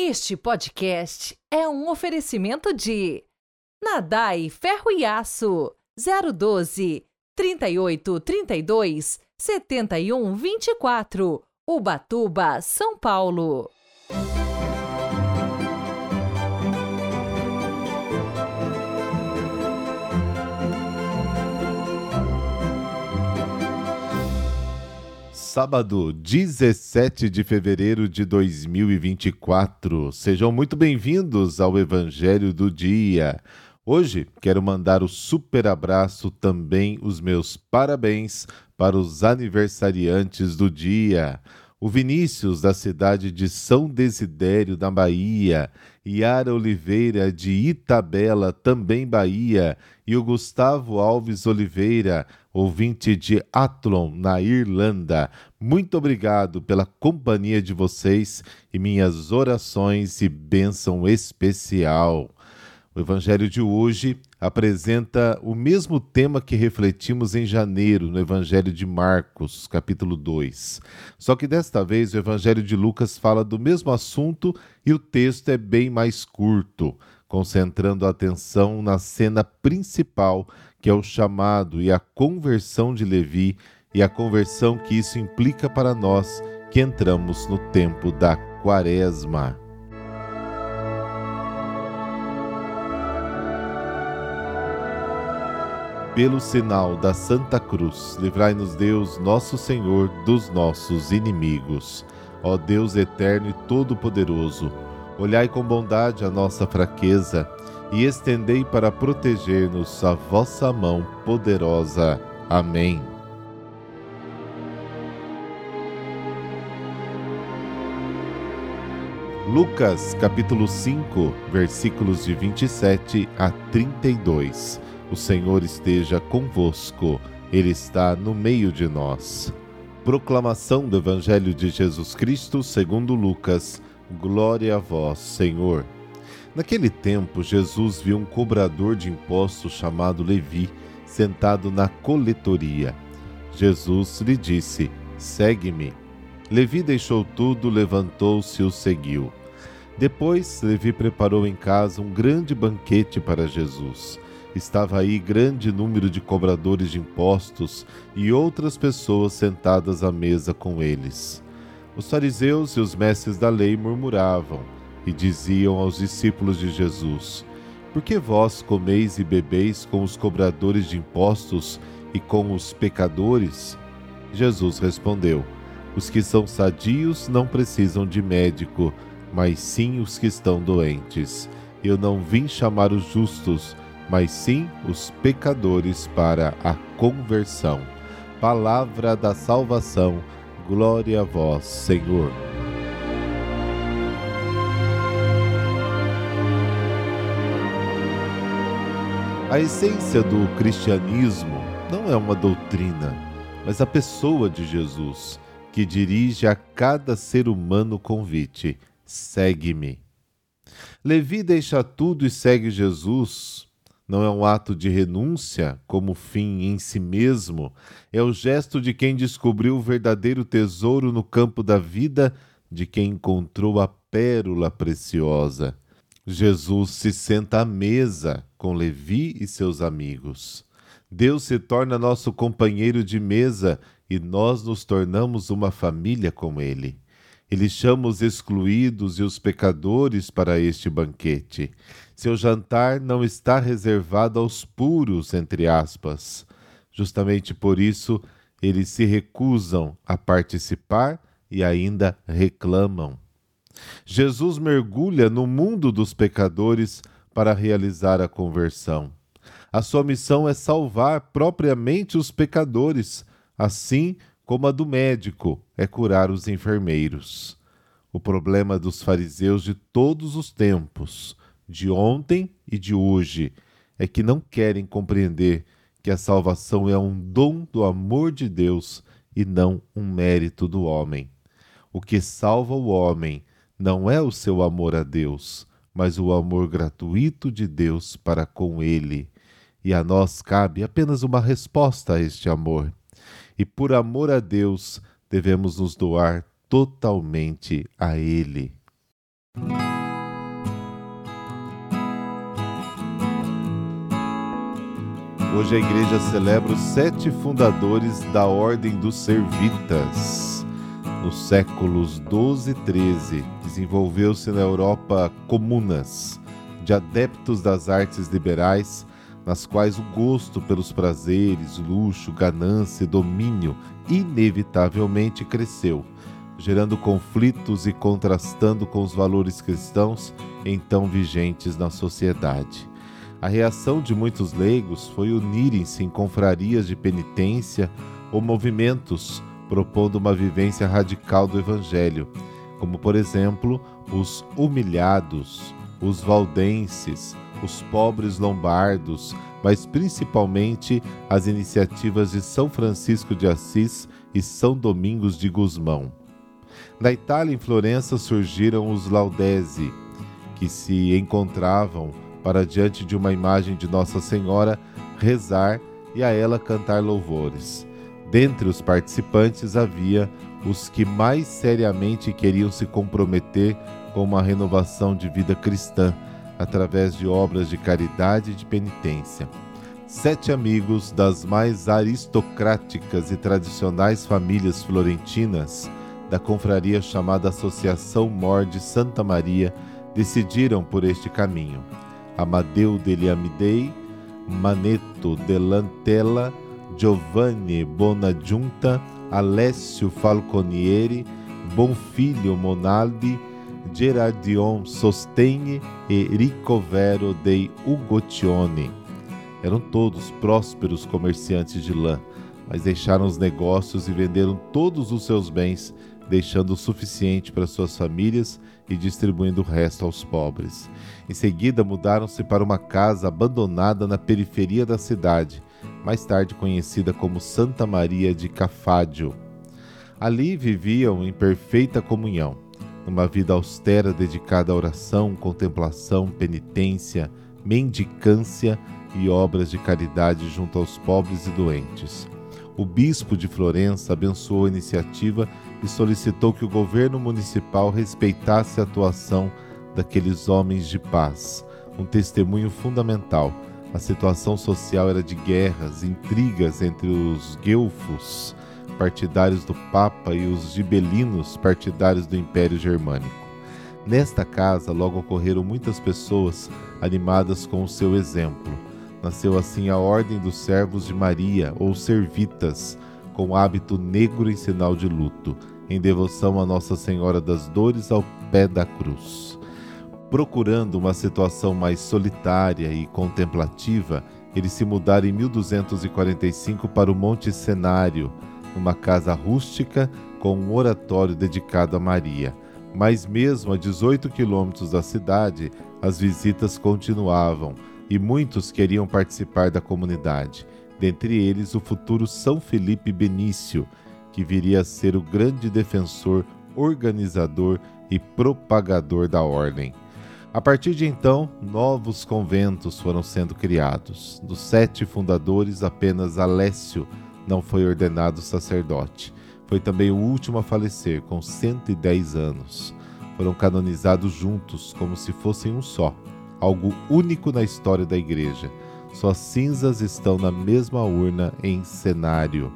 Este podcast é um oferecimento de Nadai Ferro e Aço 012 38 32 71 24 Ubatuba, São Paulo. Sábado, 17 de fevereiro de 2024. Sejam muito bem-vindos ao Evangelho do Dia. Hoje quero mandar o super abraço também os meus parabéns para os aniversariantes do dia. O Vinícius, da cidade de São Desidério, da Bahia, Yara Oliveira, de Itabela, também Bahia, e o Gustavo Alves Oliveira, ouvinte de Athlon, na Irlanda. Muito obrigado pela companhia de vocês e minhas orações e bênção especial. O Evangelho de hoje apresenta o mesmo tema que refletimos em janeiro no Evangelho de Marcos, capítulo 2. Só que desta vez o Evangelho de Lucas fala do mesmo assunto e o texto é bem mais curto, concentrando a atenção na cena principal, que é o chamado e a conversão de Levi e a conversão que isso implica para nós que entramos no tempo da Quaresma. pelo sinal da Santa Cruz, livrai-nos Deus, nosso Senhor, dos nossos inimigos. Ó Deus eterno e todo-poderoso, olhai com bondade a nossa fraqueza e estendei para proteger-nos a vossa mão poderosa. Amém. Lucas capítulo 5, versículos de 27 a 32. O Senhor esteja convosco, Ele está no meio de nós. Proclamação do Evangelho de Jesus Cristo segundo Lucas. Glória a vós, Senhor. Naquele tempo, Jesus viu um cobrador de impostos chamado Levi sentado na coletoria. Jesus lhe disse: Segue-me. Levi deixou tudo, levantou-se e o seguiu. Depois, Levi preparou em casa um grande banquete para Jesus estava aí grande número de cobradores de impostos e outras pessoas sentadas à mesa com eles. Os fariseus e os mestres da lei murmuravam e diziam aos discípulos de Jesus: Por que vós comeis e bebeis com os cobradores de impostos e com os pecadores? Jesus respondeu: Os que são sadios não precisam de médico, mas sim os que estão doentes. Eu não vim chamar os justos, mas sim os pecadores para a conversão. Palavra da salvação, glória a vós, Senhor. A essência do cristianismo não é uma doutrina, mas a pessoa de Jesus, que dirige a cada ser humano convite: segue-me. Levi deixa tudo e segue Jesus não é um ato de renúncia como fim em si mesmo, é o gesto de quem descobriu o verdadeiro tesouro no campo da vida, de quem encontrou a pérola preciosa. Jesus se senta à mesa com Levi e seus amigos. Deus se torna nosso companheiro de mesa e nós nos tornamos uma família com ele. Ele chama os excluídos e os pecadores para este banquete. Seu jantar não está reservado aos puros, entre aspas. Justamente por isso, eles se recusam a participar e ainda reclamam. Jesus mergulha no mundo dos pecadores para realizar a conversão. A sua missão é salvar propriamente os pecadores, assim como a do médico é curar os enfermeiros. O problema dos fariseus de todos os tempos, de ontem e de hoje, é que não querem compreender que a salvação é um dom do amor de Deus e não um mérito do homem. O que salva o homem não é o seu amor a Deus, mas o amor gratuito de Deus para com ele. E a nós cabe apenas uma resposta a este amor e por amor a Deus devemos nos doar totalmente a Ele. Hoje a igreja celebra os sete fundadores da Ordem dos Servitas. Nos séculos 12 e 13, desenvolveu-se na Europa comunas de adeptos das artes liberais nas quais o gosto pelos prazeres, luxo, ganância e domínio inevitavelmente cresceu, gerando conflitos e contrastando com os valores cristãos então vigentes na sociedade. A reação de muitos leigos foi unirem-se em confrarias de penitência ou movimentos propondo uma vivência radical do Evangelho, como, por exemplo, os humilhados, os valdenses, os pobres lombardos, mas principalmente as iniciativas de São Francisco de Assis e São Domingos de Gusmão. Na Itália, em Florença, surgiram os Laudesi, que se encontravam para diante de uma imagem de Nossa Senhora rezar e a ela cantar louvores. Dentre os participantes havia os que mais seriamente queriam se comprometer com uma renovação de vida cristã através de obras de caridade e de penitência. Sete amigos das mais aristocráticas e tradicionais famílias florentinas da confraria chamada Associação Mor de Santa Maria decidiram por este caminho. Amadeu degli Amidei, Maneto de Lantella, Giovanni Bonaggiunta, Alessio Falconieri, Bonfilho Monaldi, Gerardion Sostene e Ricovero dei Ugotione. Eram todos prósperos comerciantes de lã, mas deixaram os negócios e venderam todos os seus bens, deixando o suficiente para suas famílias e distribuindo o resto aos pobres. Em seguida, mudaram-se para uma casa abandonada na periferia da cidade, mais tarde conhecida como Santa Maria de Cafádio. Ali viviam em perfeita comunhão, numa vida austera dedicada à oração, contemplação, penitência, mendicância e obras de caridade junto aos pobres e doentes. O bispo de Florença abençoou a iniciativa e solicitou que o governo municipal respeitasse a atuação daqueles homens de paz, um testemunho fundamental. A situação social era de guerras, intrigas entre os guelfos, partidários do Papa, e os gibelinos, partidários do Império Germânico. Nesta casa logo ocorreram muitas pessoas animadas com o seu exemplo. Nasceu assim a Ordem dos Servos de Maria, ou Servitas, com hábito negro em sinal de luto, em devoção a Nossa Senhora das Dores ao pé da cruz. Procurando uma situação mais solitária e contemplativa, eles se mudaram em 1245 para o Monte Cenário, numa casa rústica com um oratório dedicado a Maria. Mas, mesmo a 18 quilômetros da cidade, as visitas continuavam e muitos queriam participar da comunidade, dentre eles o futuro São Felipe Benício, que viria a ser o grande defensor, organizador e propagador da ordem. A partir de então, novos conventos foram sendo criados. Dos sete fundadores, apenas Alessio não foi ordenado sacerdote. Foi também o último a falecer, com 110 anos. Foram canonizados juntos, como se fossem um só, algo único na história da Igreja. Suas cinzas estão na mesma urna em cenário.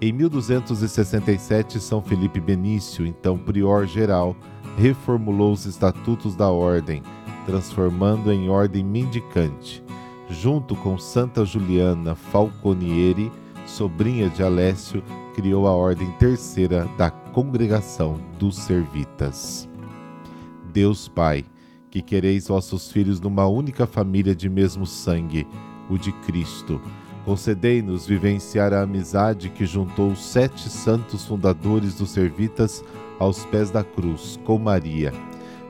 Em 1267, São Felipe Benício, então prior geral, reformulou os estatutos da ordem, transformando em ordem mendicante, junto com Santa Juliana Falconieri, sobrinha de Alessio, criou a ordem terceira da Congregação dos Servitas. Deus Pai, que quereis vossos filhos numa única família de mesmo sangue, o de Cristo, concedei-nos vivenciar a amizade que juntou os sete santos fundadores dos Servitas aos pés da cruz com Maria.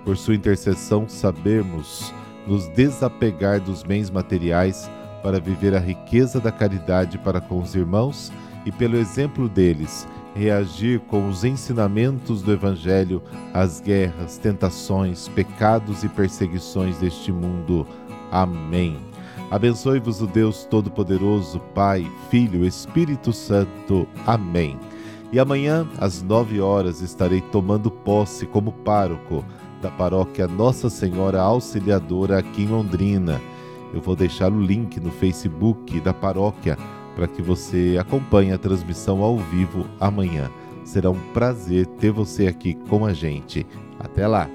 Por sua intercessão, sabemos nos desapegar dos bens materiais para viver a riqueza da caridade para com os irmãos e, pelo exemplo deles, reagir com os ensinamentos do Evangelho às guerras, tentações, pecados e perseguições deste mundo. Amém. Abençoe-vos o Deus Todo-Poderoso, Pai, Filho, Espírito Santo. Amém. E amanhã, às nove horas, estarei tomando posse como pároco da paróquia Nossa Senhora Auxiliadora aqui em Londrina. Eu vou deixar o link no Facebook da paróquia para que você acompanhe a transmissão ao vivo amanhã. Será um prazer ter você aqui com a gente. Até lá!